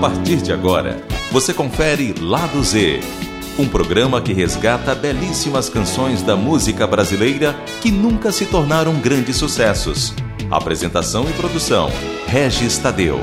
partir de agora, você confere Lado Z, um programa que resgata belíssimas canções da música brasileira que nunca se tornaram grandes sucessos. Apresentação e produção: Regis Tadeu.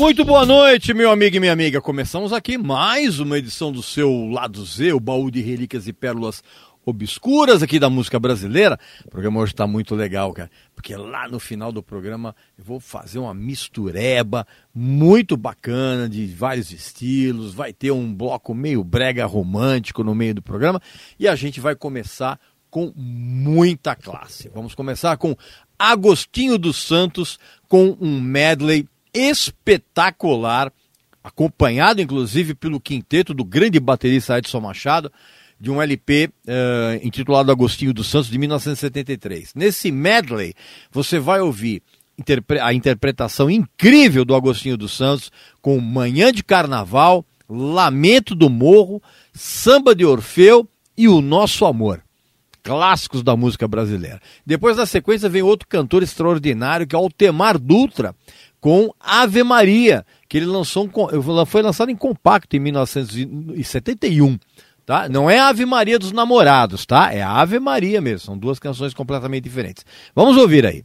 Muito boa noite, meu amigo e minha amiga. Começamos aqui mais uma edição do seu Lado Z, o baú de relíquias e pérolas obscuras aqui da música brasileira. O programa hoje está muito legal, cara, porque lá no final do programa eu vou fazer uma mistureba muito bacana de vários estilos. Vai ter um bloco meio brega romântico no meio do programa e a gente vai começar com muita classe. Vamos começar com Agostinho dos Santos com um medley espetacular, acompanhado inclusive pelo quinteto do grande baterista Edson Machado, de um LP uh, eh, intitulado Agostinho dos Santos, de 1973. Nesse medley, você vai ouvir a interpretação incrível do Agostinho dos Santos com Manhã de Carnaval, Lamento do Morro, Samba de Orfeu e O Nosso Amor. Clássicos da música brasileira. Depois, na sequência, vem outro cantor extraordinário, que é o Altemar Dutra, com Ave Maria, que ele lançou um, foi lançado em compacto em 1971. Tá? Não é Ave Maria dos Namorados, tá? É Ave Maria mesmo. São duas canções completamente diferentes. Vamos ouvir aí.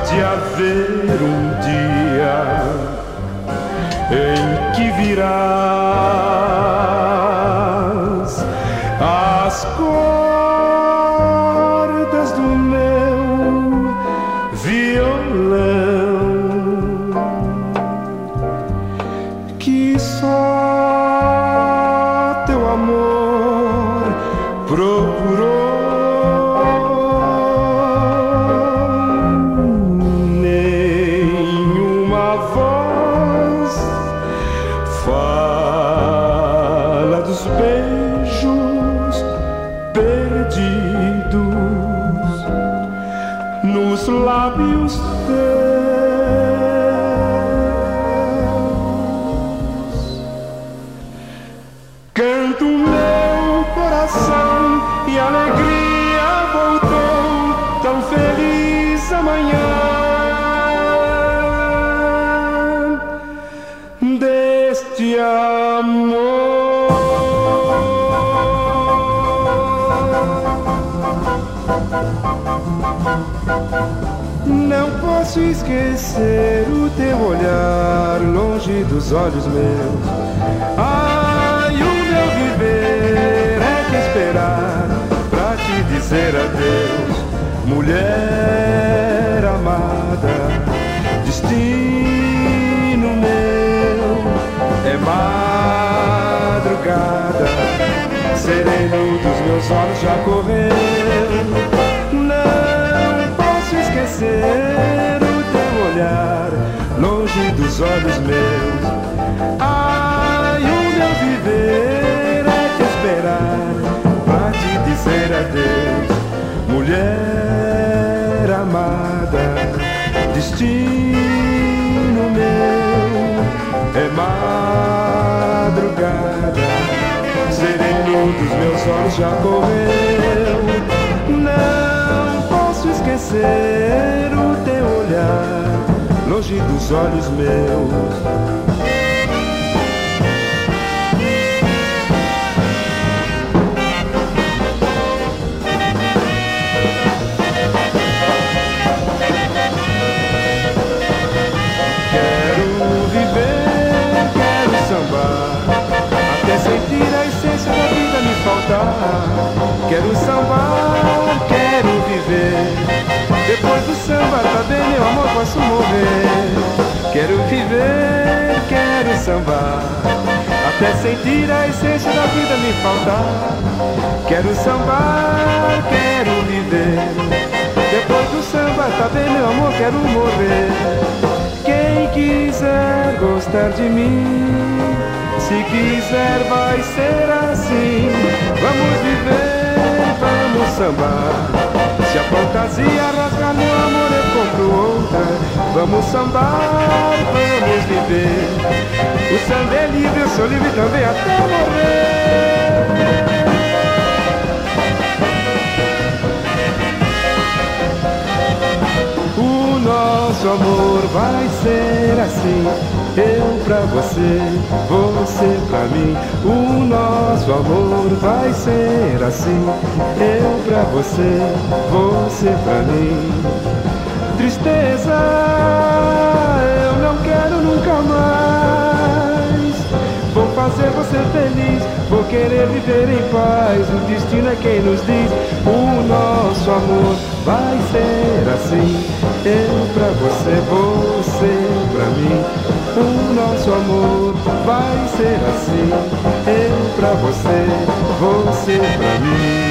de haver um dia em que virá. posso esquecer o teu olhar longe dos olhos meus. Ai, o meu viver é que esperar pra te dizer adeus, mulher amada, destino meu é madrugada, sereno dos meus olhos já correu. Olhos meus. Ai, o meu viver é te esperar, pra te dizer adeus, mulher amada, destino meu é madrugada sereno dos meus olhos já correu. Não posso esquecer longe dos olhos meus. Quero sambar, quero viver. Depois do samba, tá bem, meu amor, posso morrer. Quero viver, quero sambar. Até sentir a essência da vida me faltar. Quero sambar, quero viver. Depois do samba, tá bem, meu amor, quero morrer. Quem quiser gostar de mim se quiser vai ser assim. Vamos viver, vamos sambar. Se a fantasia rasgar meu amor, eu compro outra. Vamos sambar, vamos viver. O samba é livre, eu sou livre também até morrer. O nosso amor vai ser assim eu pra você, você pra mim. O nosso amor vai ser assim. Eu pra você, você pra mim. Tristeza, eu não quero nunca mais. Vou fazer você feliz, vou querer viver em paz. O destino é quem nos diz: o nosso amor vai ser assim. Eu pra você, você pra mim. O nosso amor vai ser assim. Eu pra você, você pra mim.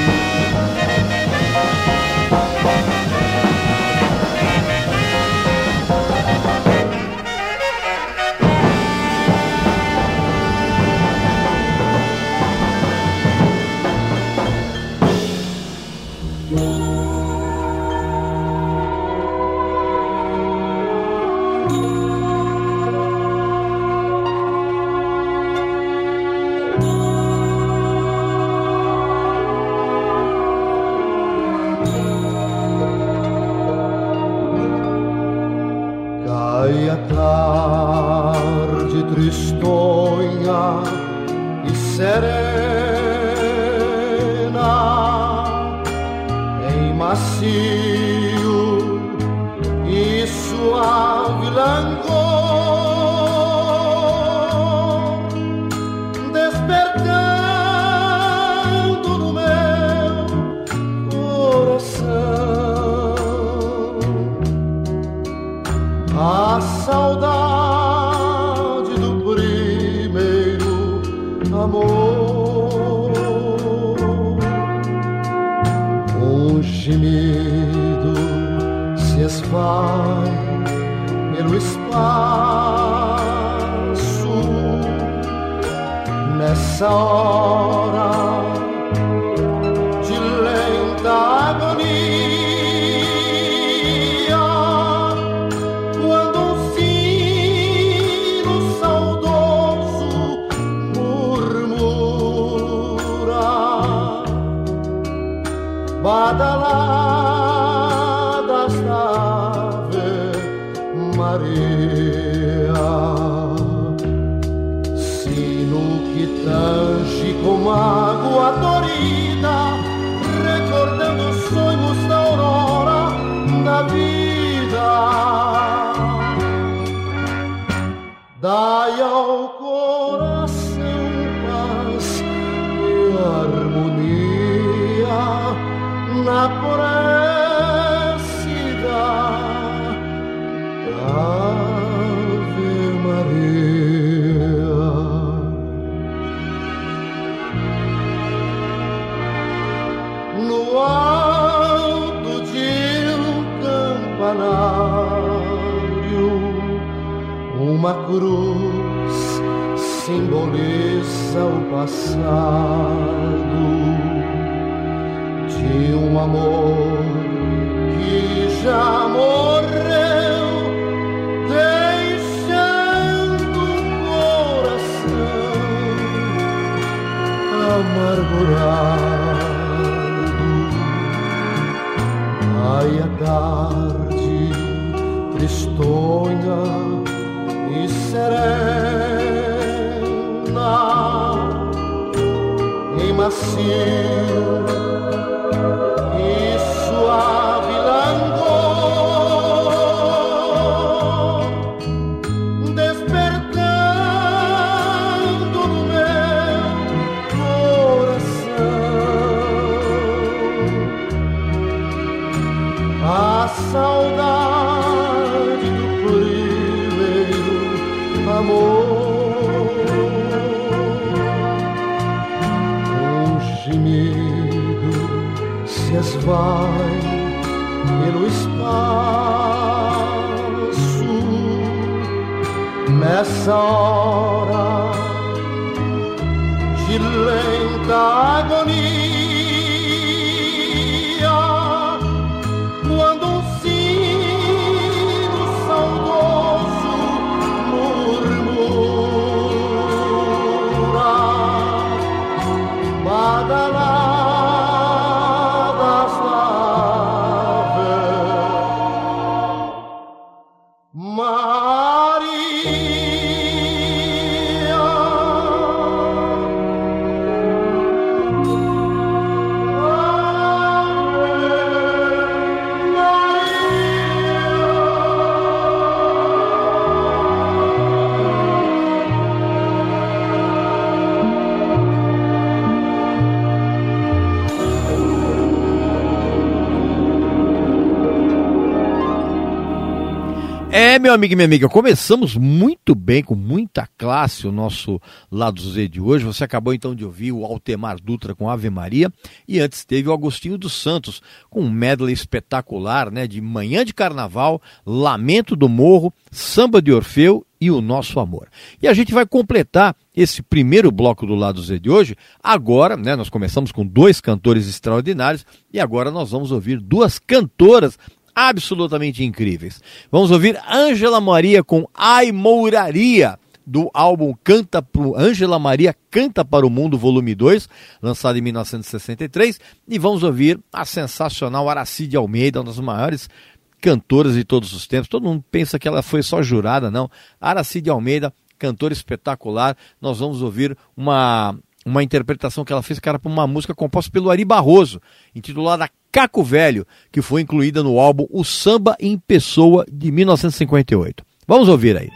passar. Amigo e minha amiga, começamos muito bem, com muita classe o nosso Lado Z de hoje. Você acabou então de ouvir o Altemar Dutra com Ave Maria e antes teve o Agostinho dos Santos com um medley espetacular, né, de Manhã de Carnaval, Lamento do Morro, Samba de Orfeu e o Nosso Amor. E a gente vai completar esse primeiro bloco do Lado Z de hoje. Agora, né, nós começamos com dois cantores extraordinários e agora nós vamos ouvir duas cantoras absolutamente incríveis. Vamos ouvir Ângela Maria com Ai Mouraria, do álbum Canta Ângela Maria Canta para o Mundo, volume 2, lançado em 1963, e vamos ouvir a sensacional Aracide Almeida, uma das maiores cantoras de todos os tempos. Todo mundo pensa que ela foi só jurada, não. Aracide Almeida, cantora espetacular. Nós vamos ouvir uma uma interpretação que ela fez, cara, para uma música composta pelo Ari Barroso, intitulada Caco Velho, que foi incluída no álbum O Samba em Pessoa de 1958. Vamos ouvir aí.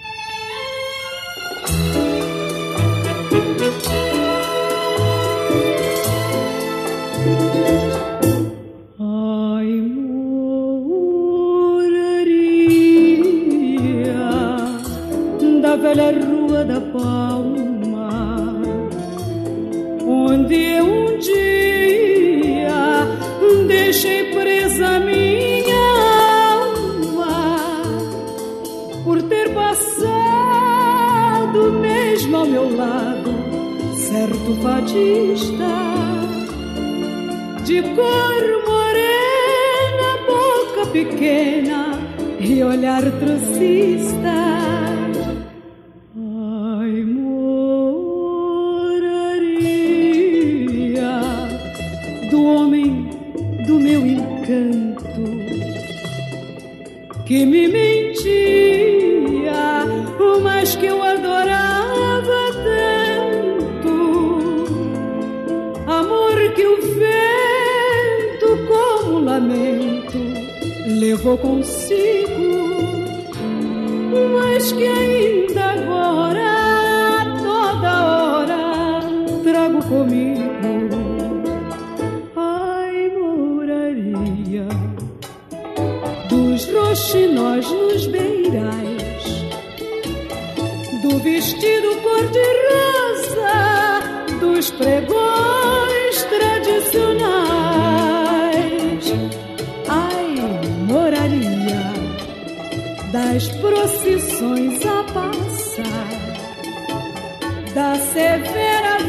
Velha certo fadista de cor morena, boca pequena e olhar trocista. que me mentia, levou consigo, mas que ainda agora, toda hora, trago comigo. roxinóis nos beirais do vestido cor-de-rosa dos pregões das procissões a passar, da severa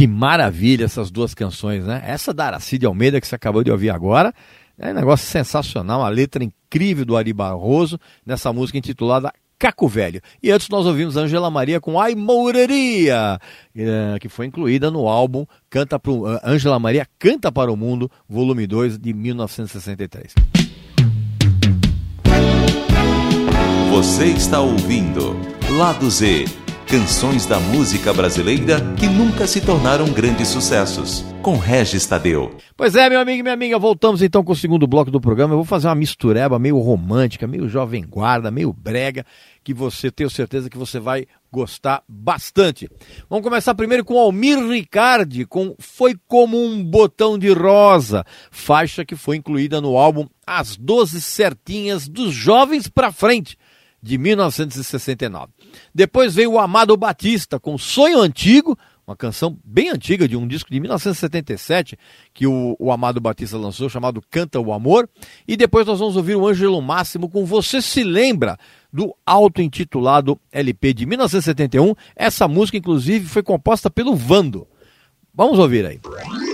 Que maravilha essas duas canções, né? Essa da Aracide Almeida que você acabou de ouvir agora, é um negócio sensacional, uma letra incrível do Ari Barroso, nessa música intitulada Caco Velho. E antes nós ouvimos Angela Maria com Ai Mouraria, eh, que foi incluída no álbum Canta pro, Angela Maria Canta para o Mundo, volume 2 de 1963. Você está ouvindo Lado Z Canções da música brasileira que nunca se tornaram grandes sucessos. Com Regis Tadeu. Pois é, meu amigo e minha amiga, voltamos então com o segundo bloco do programa. Eu vou fazer uma mistureba meio romântica, meio jovem guarda, meio brega, que você tenho certeza que você vai gostar bastante. Vamos começar primeiro com Almir Ricardi, com Foi Como um Botão de Rosa, faixa que foi incluída no álbum As Doze Certinhas dos Jovens pra Frente de 1969. Depois veio o Amado Batista com Sonho Antigo, uma canção bem antiga de um disco de 1977 que o, o, Amado Batista lançou, chamado Canta o Amor. E depois nós vamos ouvir o Ângelo Máximo com Você Se Lembra, do auto-intitulado LP de 1971. Essa música, inclusive, foi composta pelo Vando. Vamos ouvir aí. já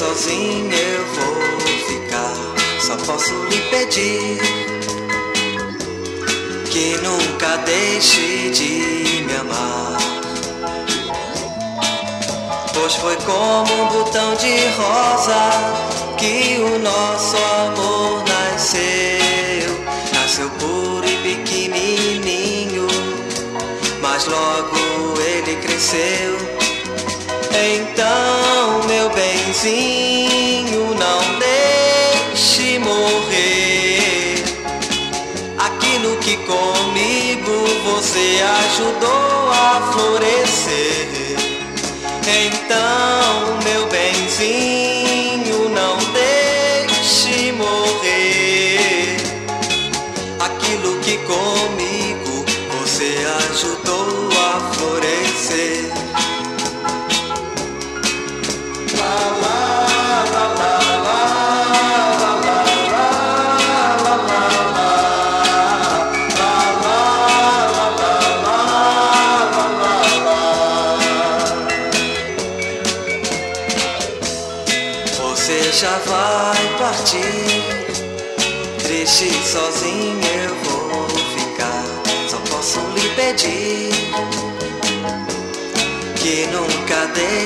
sozinho eu vou ficar. Só posso lhe pedir que nunca deixe de me amar. Pois foi como um botão de rosa que o nosso amor nasceu. Nasceu puro e pequenininho, mas logo ele cresceu. Então, meu benzinho, não deixe morrer aquilo que comigo você ajudou a florescer. Então, meu benzinho,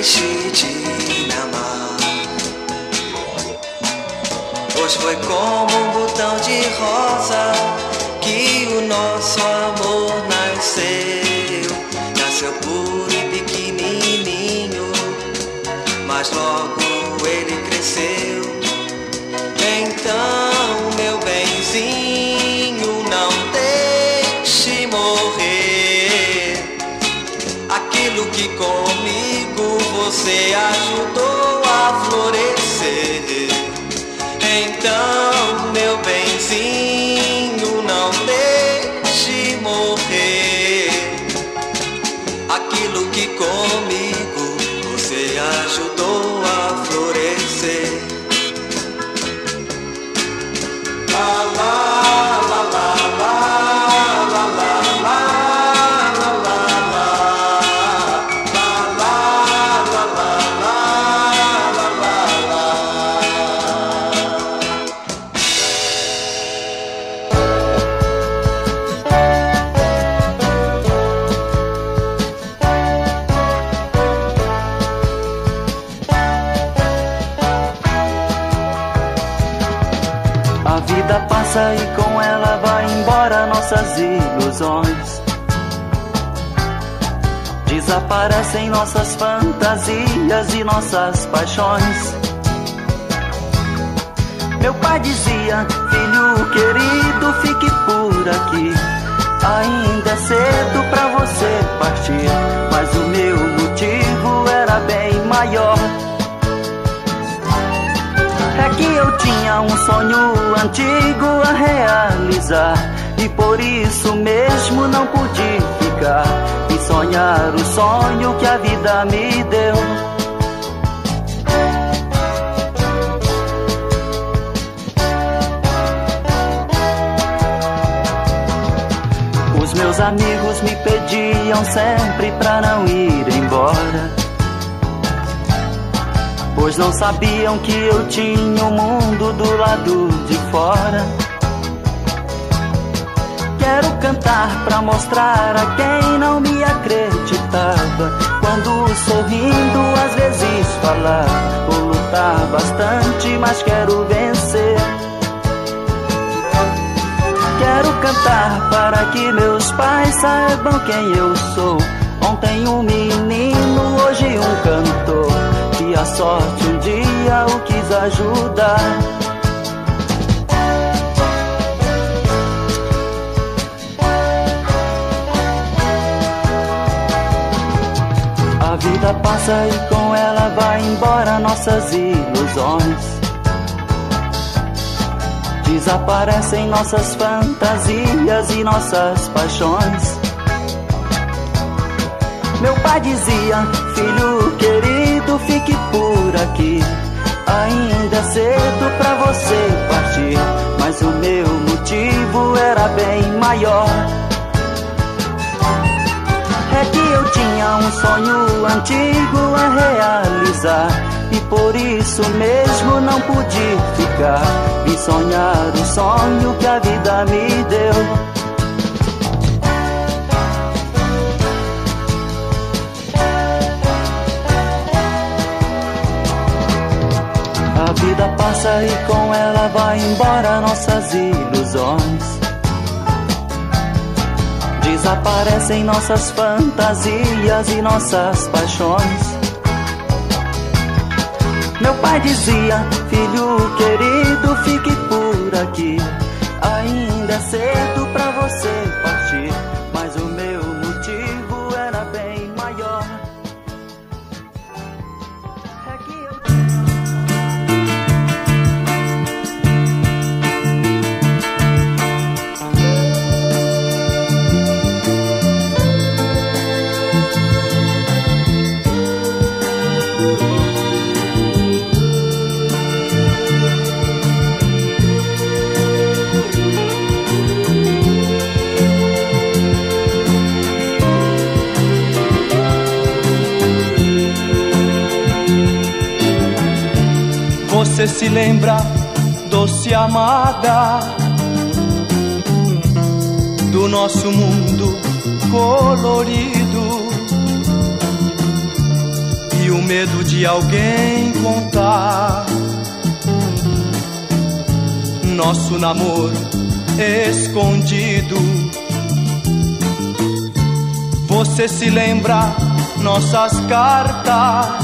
deixe de me amar. Pois foi como um botão de rosa que o nosso amor nasceu. Nasceu puro e pequenininho, mas logo ele cresceu. Então, ajudou nossas ilusões. Desaparecem nossas fantasias e nossas paixões. Meu pai dizia, filho querido, fique por aqui. Ainda é cedo pra você partir, mas o meu motivo era bem maior. É que eu tinha um sonho antigo a realizar e por isso mesmo não pude ficar e sonhar o sonho que a vida me deu. Os meus amigos me pediam sempre pra não ir embora pois não sabiam que eu tinha o um mundo do lado de fora. Quero cantar pra mostrar a quem não me acreditava. Quando sorrindo, às vezes falar, vou lutar bastante, mas quero vencer. Quero cantar para que meus pais saibam quem eu sou. Ontem um menino, hoje um cantor. Que a sorte um dia o quis ajudar. Passa e com ela vai embora nossas ilusões. Desaparecem nossas fantasias e nossas paixões. Meu pai dizia, filho querido, fique por aqui. Ainda é cedo pra você partir, mas o meu motivo era bem maior. É que eu tinha um sonho antigo a realizar e por isso mesmo não pude ficar. Vim sonhar o sonho que a vida me deu. A vida passa e com ela vai embora nossas ilusões. Desaparecem nossas fantasias e nossas paixões. Meu pai dizia, filho querido, fique por aqui. Ainda é cedo pra você partir, Você se lembra, doce amada, do nosso mundo colorido e o medo de alguém contar nosso namoro escondido. Você se lembra nossas cartas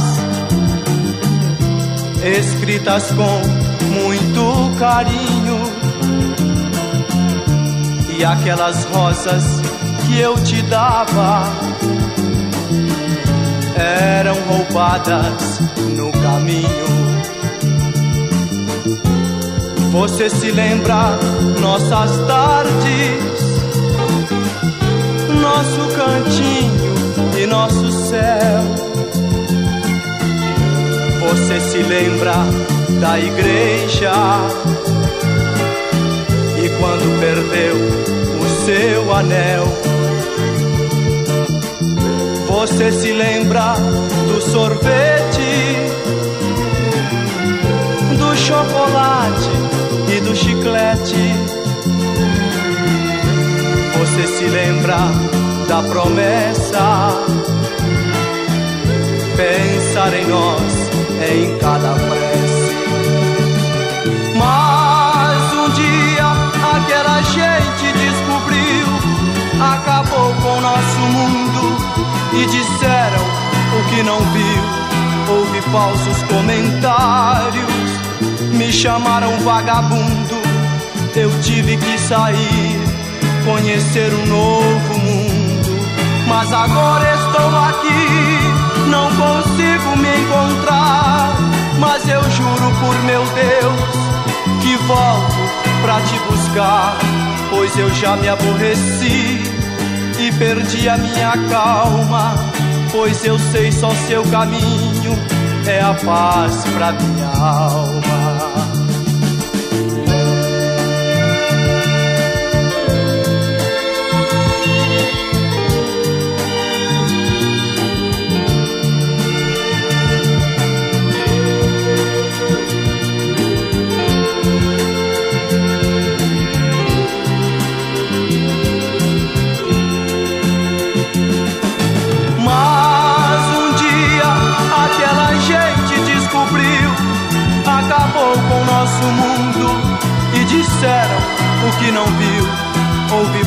escritas com muito carinho e aquelas rosas que eu te dava eram roubadas no caminho. Você se lembra nossas tardes, nosso cantinho e nosso céu. Você se lembra da igreja e quando perdeu o seu anel. Você se lembra do sorvete, do chocolate e do chiclete. Você se lembra da promessa, pensar em nós em cada prece. Mas um dia aquela gente descobriu, acabou com nosso mundo e disseram o que não viu. Houve falsos comentários, me chamaram vagabundo. Eu tive que sair, conhecer um novo mundo. Mas agora estou aqui, não consigo me encontrar. Mas eu juro por meu Deus que volto pra te buscar. Pois eu já me aborreci e perdi a minha calma. Pois eu sei só seu caminho é a paz pra minha alma.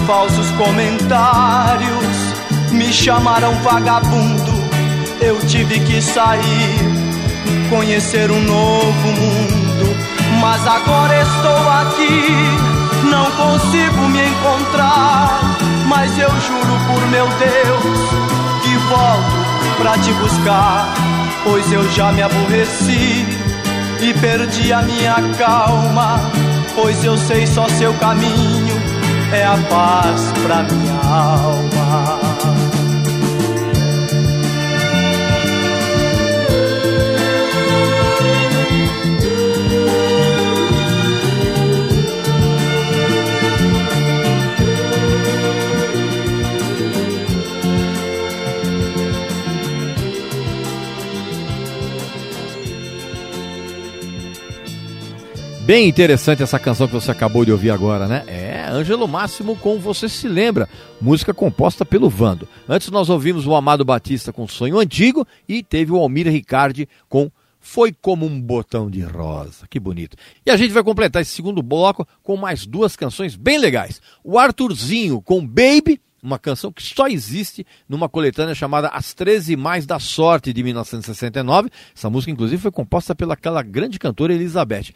Falsos comentários, me chamaram vagabundo, eu tive que sair, conhecer um novo mundo, mas agora estou aqui, não consigo me encontrar, mas eu juro por meu Deus que volto pra te buscar, pois eu já me aborreci e perdi a minha calma pois eu sei só seu caminho é a paz pra minha alma. Bem interessante essa canção que você acabou de ouvir agora, né? É Ângelo Máximo com Você Se Lembra, música composta pelo Vando. Antes nós ouvimos o Amado Batista com Sonho Antigo e teve o Almir Ricardi com Foi Como um Botão de Rosa. Que bonito. E a gente vai completar esse segundo bloco com mais duas canções bem legais. O Arthurzinho com Baby uma canção que só existe numa coletânea chamada As 13 Mais da Sorte, de 1969. Essa música, inclusive, foi composta pelaquela grande cantora Elizabeth.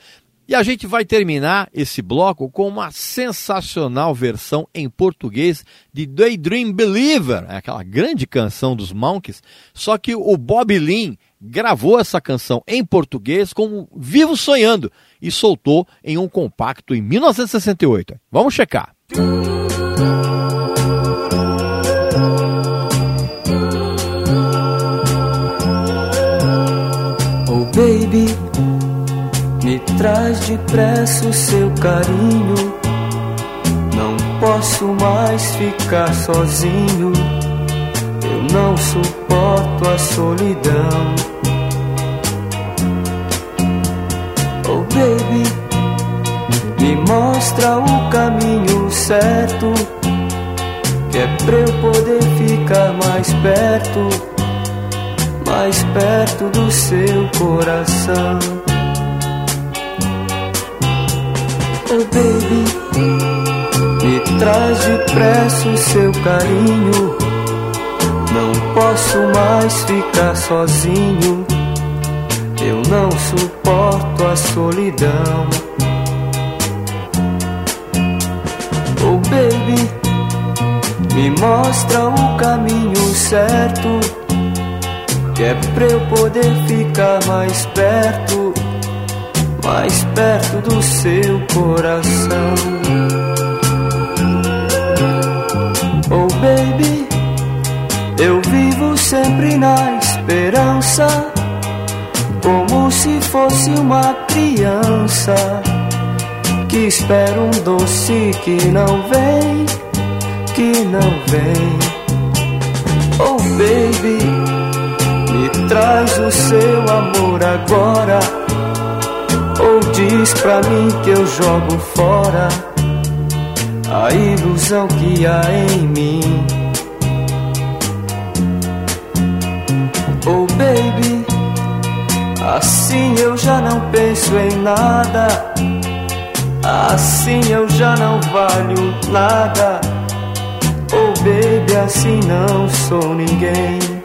E a gente vai terminar esse bloco com uma sensacional versão em português de Daydream Believer, é aquela grande canção dos Monkeys, só que o Bob Lynn gravou essa canção em português como Vivo Sonhando e soltou em um compacto em 1968. Vamos checar. Oh traz depressa o seu carinho. Não posso mais ficar sozinho. Eu não suporto a solidão. Oh baby, me mostra o caminho certo. Que é pra eu poder ficar mais perto, mais perto do seu coração. Oh baby, me traz depressa o seu carinho. Não posso mais ficar sozinho. Eu não suporto a solidão. Oh baby, me mostra o caminho certo. Que é pra eu poder ficar mais perto mais perto do seu coração. Oh baby, eu vivo sempre na esperança, como se fosse uma criança que espera um doce que não vem, que não vem. Oh baby, me traz o seu amor agora ou diz pra mim que eu jogo fora a ilusão que há em mim. Oh baby, assim eu já não penso em nada. Assim eu já não valho nada. Oh baby, assim não sou ninguém.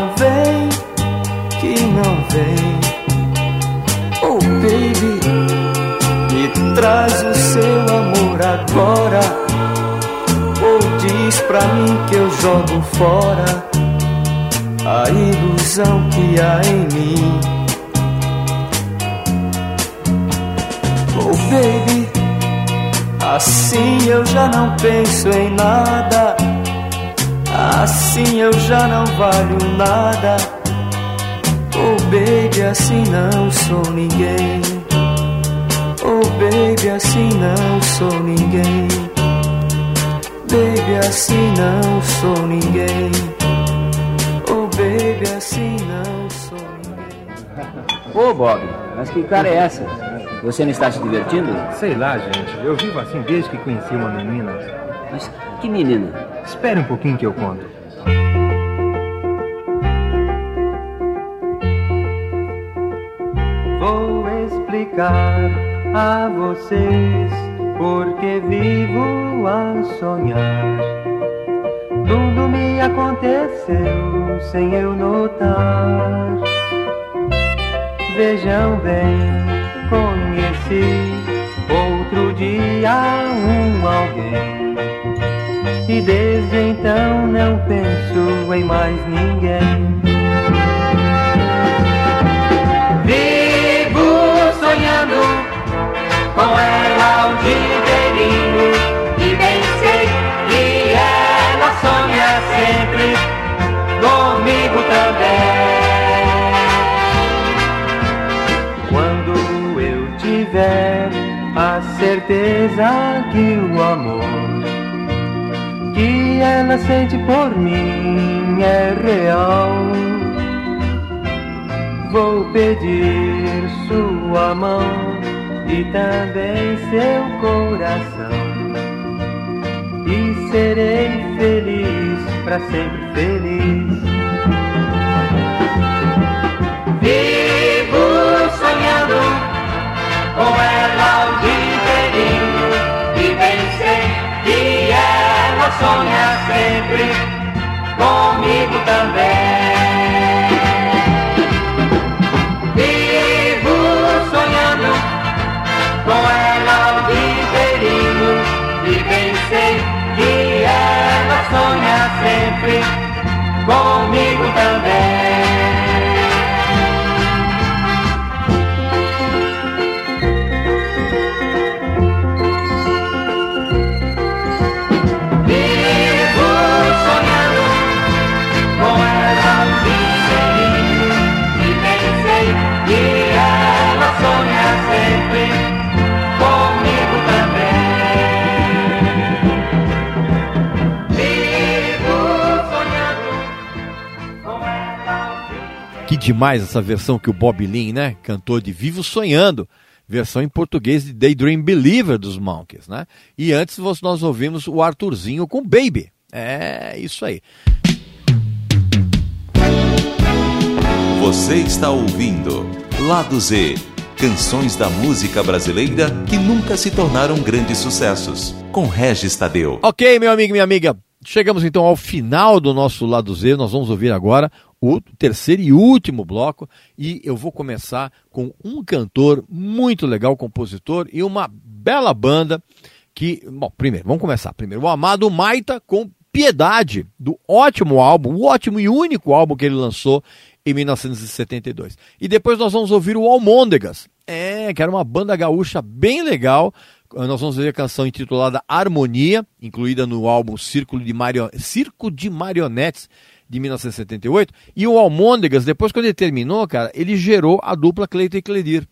não vem, que não vem. Oh baby, me traz o seu amor agora. Ou diz pra mim que eu jogo fora a ilusão que há em mim. Oh baby, assim eu já não penso em nada Assim eu já não valho nada. Oh baby, assim não sou ninguém. Oh baby, assim não sou ninguém. Baby, assim não sou ninguém. Oh baby, assim não sou ninguém. Ô Bob, mas que cara é essa? Você não está se divertindo? Sei lá, gente. Eu vivo assim desde que conheci uma menina. Mas que menina? Espere um pouquinho que eu conto. Vou explicar a vocês porque vivo a sonhar. Tudo me aconteceu sem eu notar. Vejam bem, conheci outro dia um alguém. E desde então não penso em mais ninguém. Vivo sonhando com ela o dia inteirinho E bem sei que ela sonha sempre comigo também Quando eu tiver a certeza que o amor Que ela sente por mim é real Vou pedir sua mão e também seu coração. E serei feliz, para sempre feliz. Vivo sonhando com ela o dia inteirinho e bem sei que sonha sempre comigo também. Demais essa versão que o Bob Lin, né, cantou de Vivo Sonhando, versão em português de Daydream Believer dos Monkeys, né? E antes nós nós ouvimos o Arthurzinho com Baby. É isso aí. Você está ouvindo Lado Z, canções da música brasileira que nunca se tornaram grandes sucessos, com Regis Tadeu. Ok, meu amigo e minha amiga, chegamos então ao final do nosso lado Z. Nós vamos ouvir agora o terceiro e último bloco e eu vou começar com um cantor muito legal, compositor e uma bela banda que, bom, primeiro, vamos começar. Primeiro, o Amado Maita com Piedade, do ótimo álbum, o ótimo e único álbum que ele lançou em 1972. E depois nós vamos ouvir o Almôndegas, é, que era uma banda gaúcha bem legal. Nós vamos ouvir a canção intitulada Harmonia, incluída no álbum Círculo de Mario... Circo de Marionetes, de 1978. E o Almôndegas, depois quando ele terminou, cara, ele gerou a dupla Cleiton e Cledir.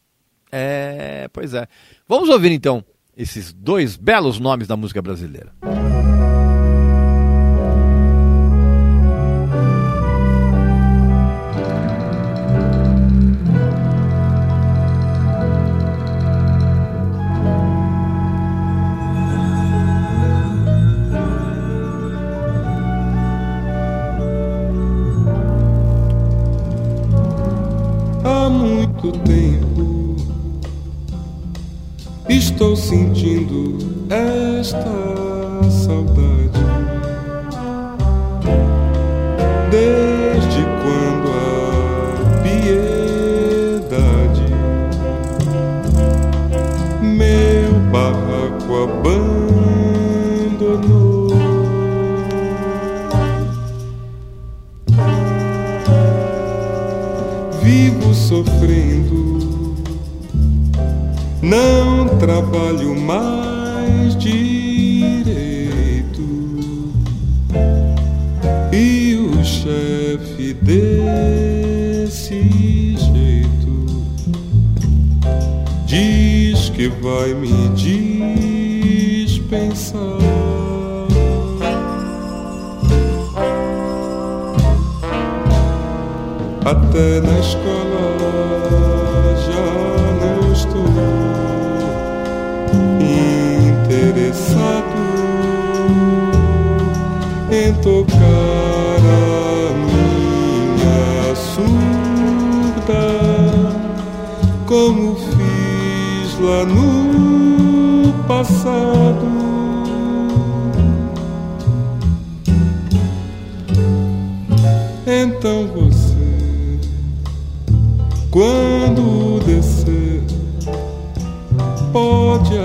É, pois é. Vamos ouvir então esses dois belos nomes da música brasileira. Há estou sentindo esta saudade. Desde quando a piedade meu barraco abandonou. Vivo sofrendo, não trabalho mais direito. E o chefe desse jeito diz que vai me dispensar. Até na escola no passado. Então você, quando descer, pode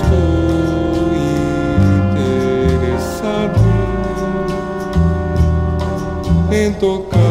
estou interessado em tocar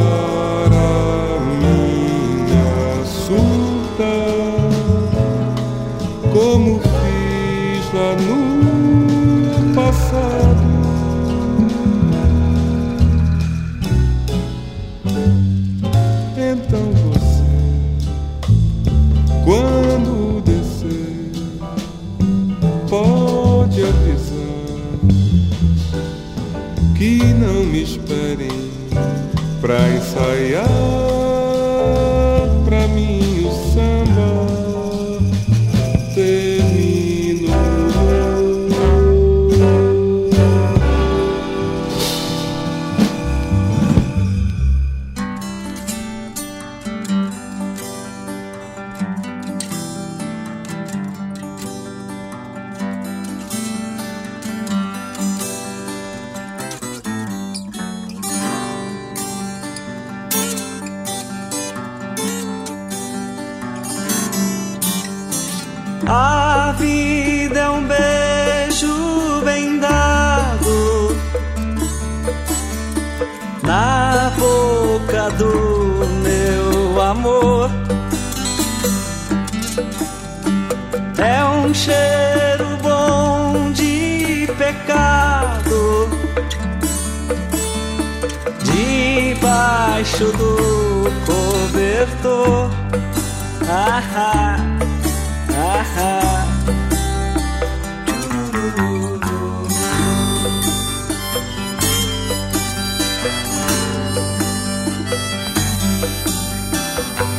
Ah, ah.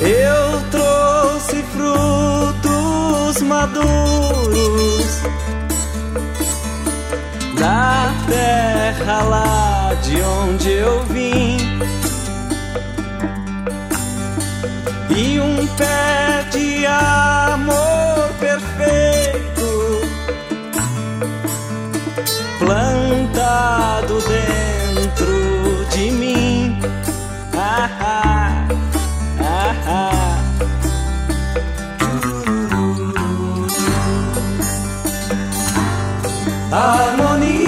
Eu trouxe frutos maduros da terra lá de onde eu vim e um pé de amor perfeito plantado dentro de mim. Ah, ah, ah, ah. Harmonia,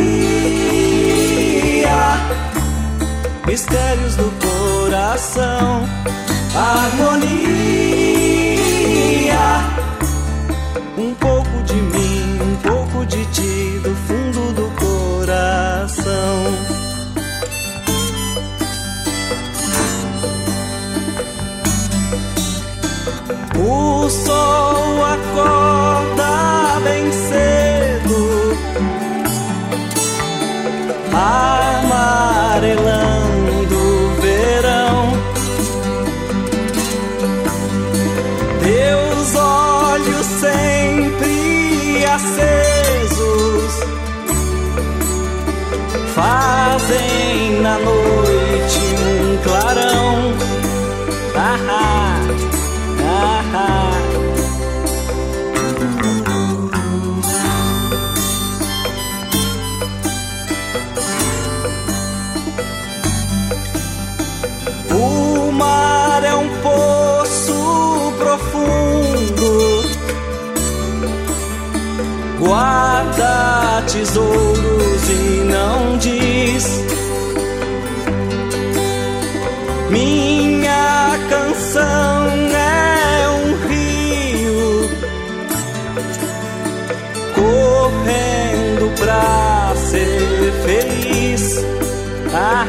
mistérios do coração. Harmonia. Um tesouros e não diz. Minha canção é um rio correndo pra ser feliz. Ah,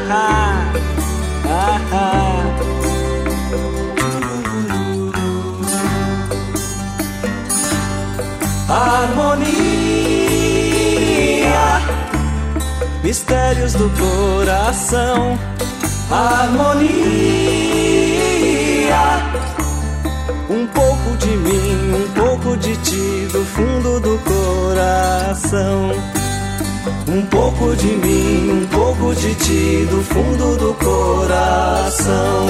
mistérios do coração. Harmonia, um pouco de mim, um pouco de ti, do fundo do coração. Um pouco de mim, um pouco de ti, do fundo do coração.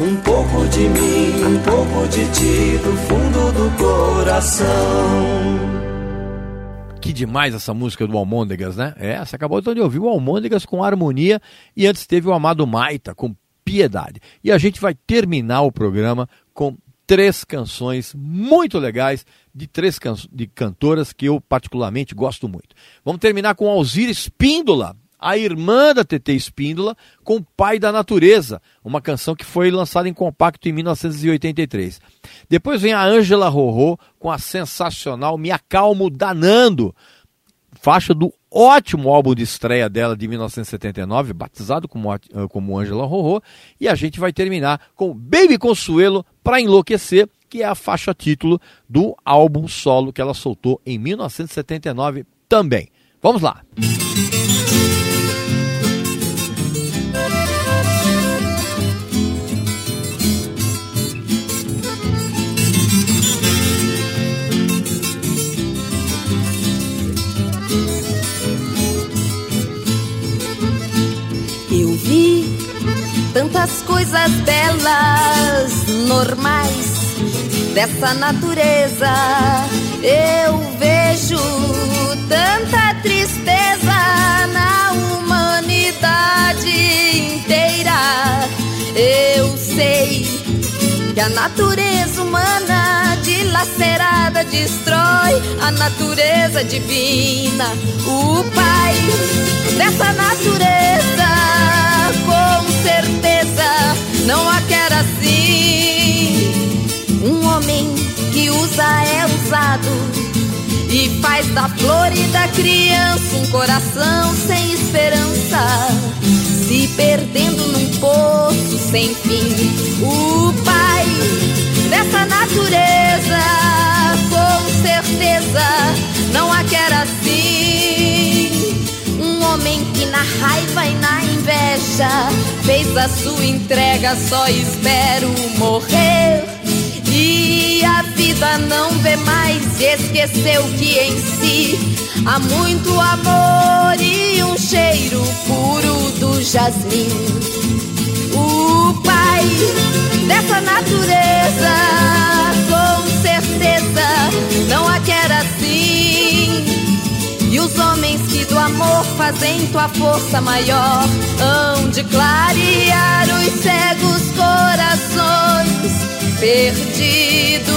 Um pouco de mim, um pouco de ti, do fundo do coração. Que demais essa música do Almôndegas, né? É, você acabou de ouvir o Almôndegas com harmonia e antes teve o Amado Maita com piedade. E a gente vai terminar o programa com três canções muito legais de três can de cantoras que eu particularmente gosto muito. Vamos terminar com Alzira Espíndola, a irmã da TT Espíndola, com Pai da Natureza, uma canção que foi lançada em compacto em 1983. Depois vem a Ângela Rorô com a sensacional Me Acalmo Danando, faixa do ótimo álbum de estreia dela de 1979, batizado como, como Ângela Rorô, e a gente vai terminar com Baby Consuelo para enlouquecer, que é a faixa título do álbum solo que ela soltou em 1979 também. Vamos lá. Eu tantas coisas belas, normais dessa natureza. Eu vejo tanta tristeza na humanidade inteira. Eu sei que a natureza humana dilacerada destrói a natureza divina. O Pai dessa natureza, com certeza, não a quer assim. Um homem que usa é usado e faz da flor e da criança um coração sem esperança, se perdendo num poço sem fim. O pai dessa natureza, com certeza, não a quer assim. Um homem que na raiva e na inveja fez a sua entrega, só espero morrer. E a vida não vê mais esqueceu que em si há muito amor e um cheiro puro do jasmim. O pai dessa natureza, com certeza, não a quer assim. E os homens que do fazem tua força maior hão de clarear os cegos corações perdidos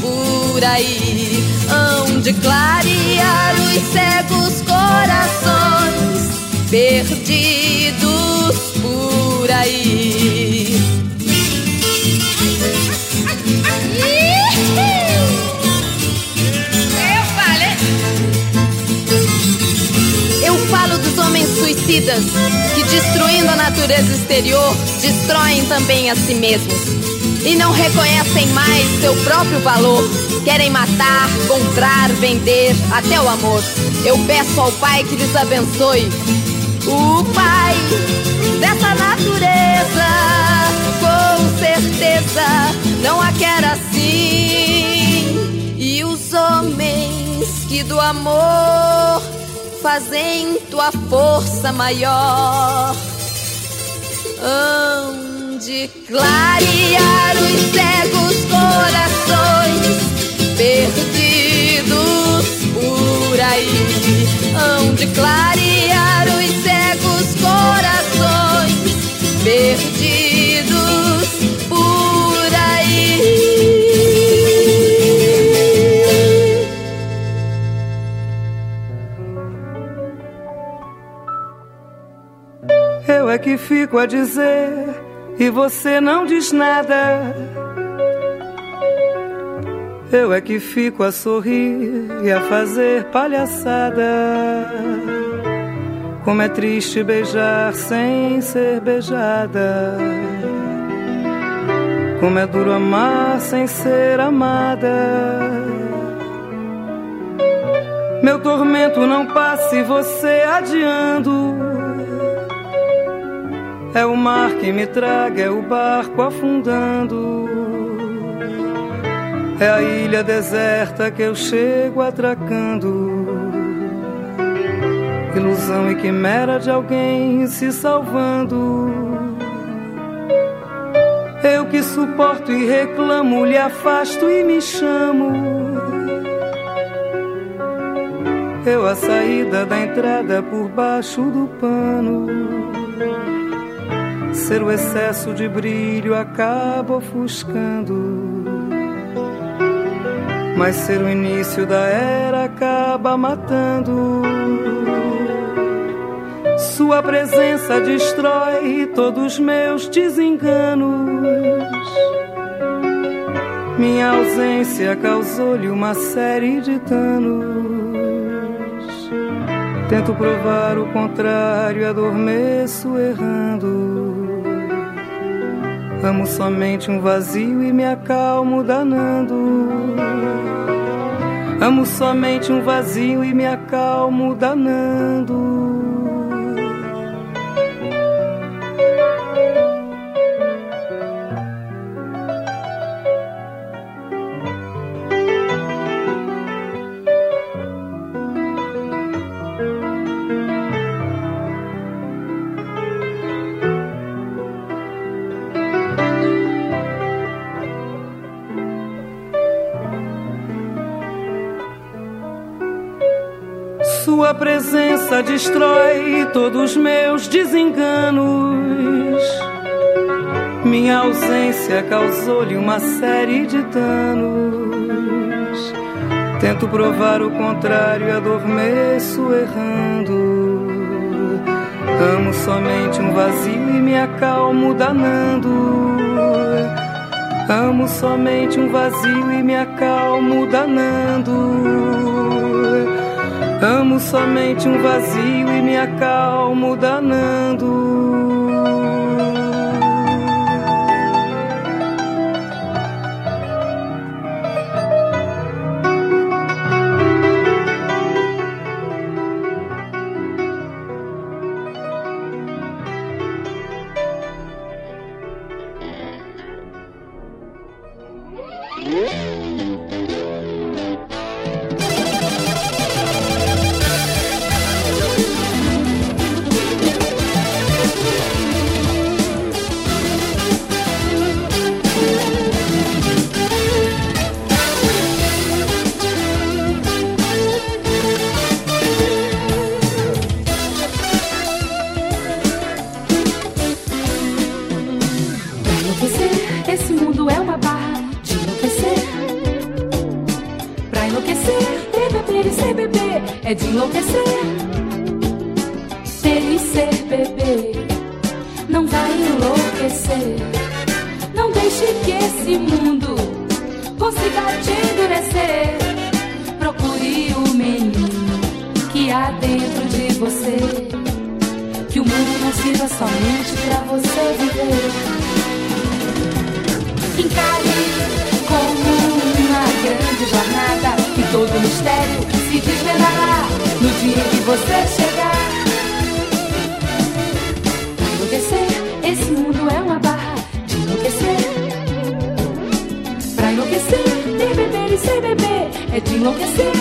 por aí hão de clarear os cegos corações perdidos por aí. Que, destruindo a natureza exterior, destroem também a si mesmos. E não reconhecem mais seu próprio valor. Querem matar, comprar, vender, até o amor. Eu peço ao Pai que lhes abençoe. O Pai dessa natureza, com certeza, não a quer assim. E os homens que do amor fazem tua força maior. Hão de clarear os cegos corações perdidos por aí. Hão de clarear os cegos corações perdidos Eu é que fico a dizer e você não diz nada. Eu é que fico a sorrir e a fazer palhaçada. Como é triste beijar sem ser beijada. Como é duro amar sem ser amada. Meu tormento não passa e você adiando. É o mar que me traga, é o barco afundando. É a ilha deserta que eu chego atracando. Ilusão e quimera de alguém se salvando. Eu que suporto e reclamo, lhe afasto e me chamo. Eu a saída da entrada por baixo do pano. Ser o excesso de brilho acaba ofuscando. Mas ser o início da era acaba matando. Sua presença destrói todos meus desenganos. Minha ausência causou-lhe uma série de danos. Tento provar o contrário, adormeço errando. Amo somente um vazio e me acalmo danando. Amo somente um vazio e me acalmo danando. Presença destrói todos meus desenganos. Minha ausência causou-lhe uma série de danos. Tento provar o contrário, adormeço errando. Amo somente um vazio e me acalmo danando. Amo somente um vazio e me acalmo danando. Amo somente um vazio e me acalmo danando. Você chegar. Enlouquecer, esse mundo é uma barra de enlouquecer. Pra enlouquecer, ter, beber e ser bebê é de enlouquecer.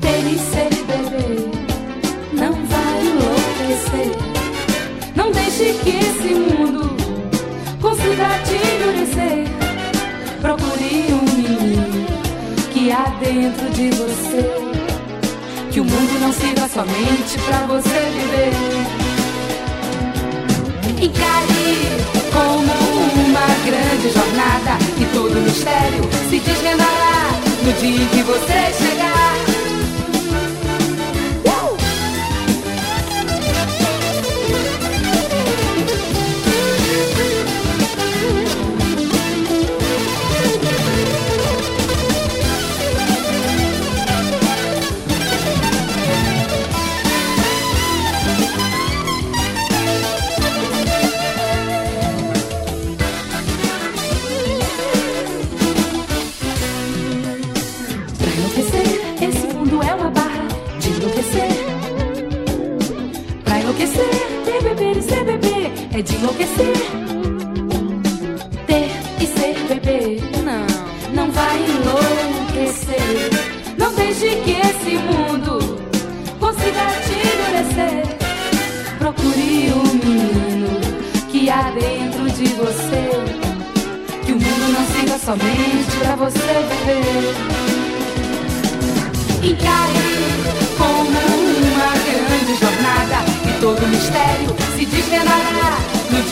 Ter e ser bebê não vai enlouquecer. Não deixe que esse mundo consiga te endurecer. Procure um menino que há dentro de você. Que o mundo não sirva somente pra você viver. Encare como uma grande jornada e todo mistério se desvendará no dia em que você chegar.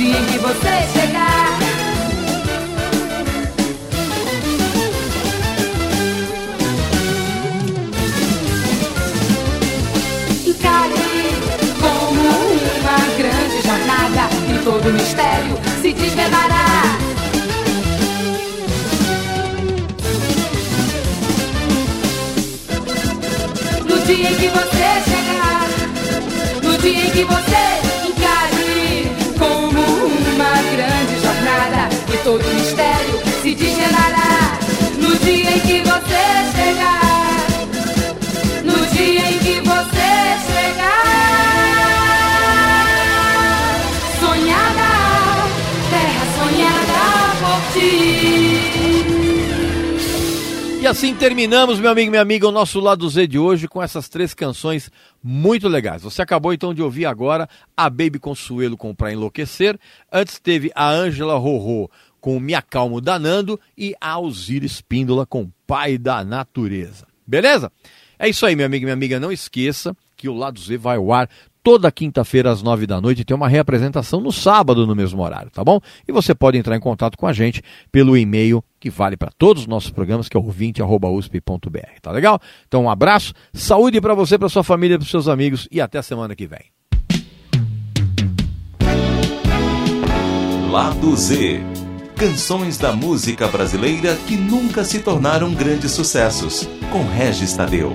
Dia em que você chegar. Encare como uma grande jornada e todo mistério se desvendará. No dia em que você chegar, no dia em que você todo mistério se desvendará. No dia em que você chegar, no dia em que você chegar, sonhada, terra sonhada por ti. E assim terminamos, meu amigo e minha amiga, o nosso lado Z de hoje com essas três canções muito legais. Você acabou então de ouvir agora a Baby Consuelo com Pra Enlouquecer. Antes teve a Ângela Rorô com Me Acalmo Danando e a Alzira Espíndola com Pai da Natureza. Beleza? É isso aí, meu amigo e minha amiga. Não esqueça que o lado Z vai ao ar toda quinta-feira às nove da noite e tem uma reapresentação no sábado no mesmo horário, tá bom? E você pode entrar em contato com a gente pelo e-mail que vale para todos os nossos programas, que é ouvinte.usp.br, tá legal? Então um abraço, saúde para você, para sua família, para seus amigos e até a semana que vem. Lado Z. Canções da música brasileira que nunca se tornaram grandes sucessos. Com Regis Tadeu.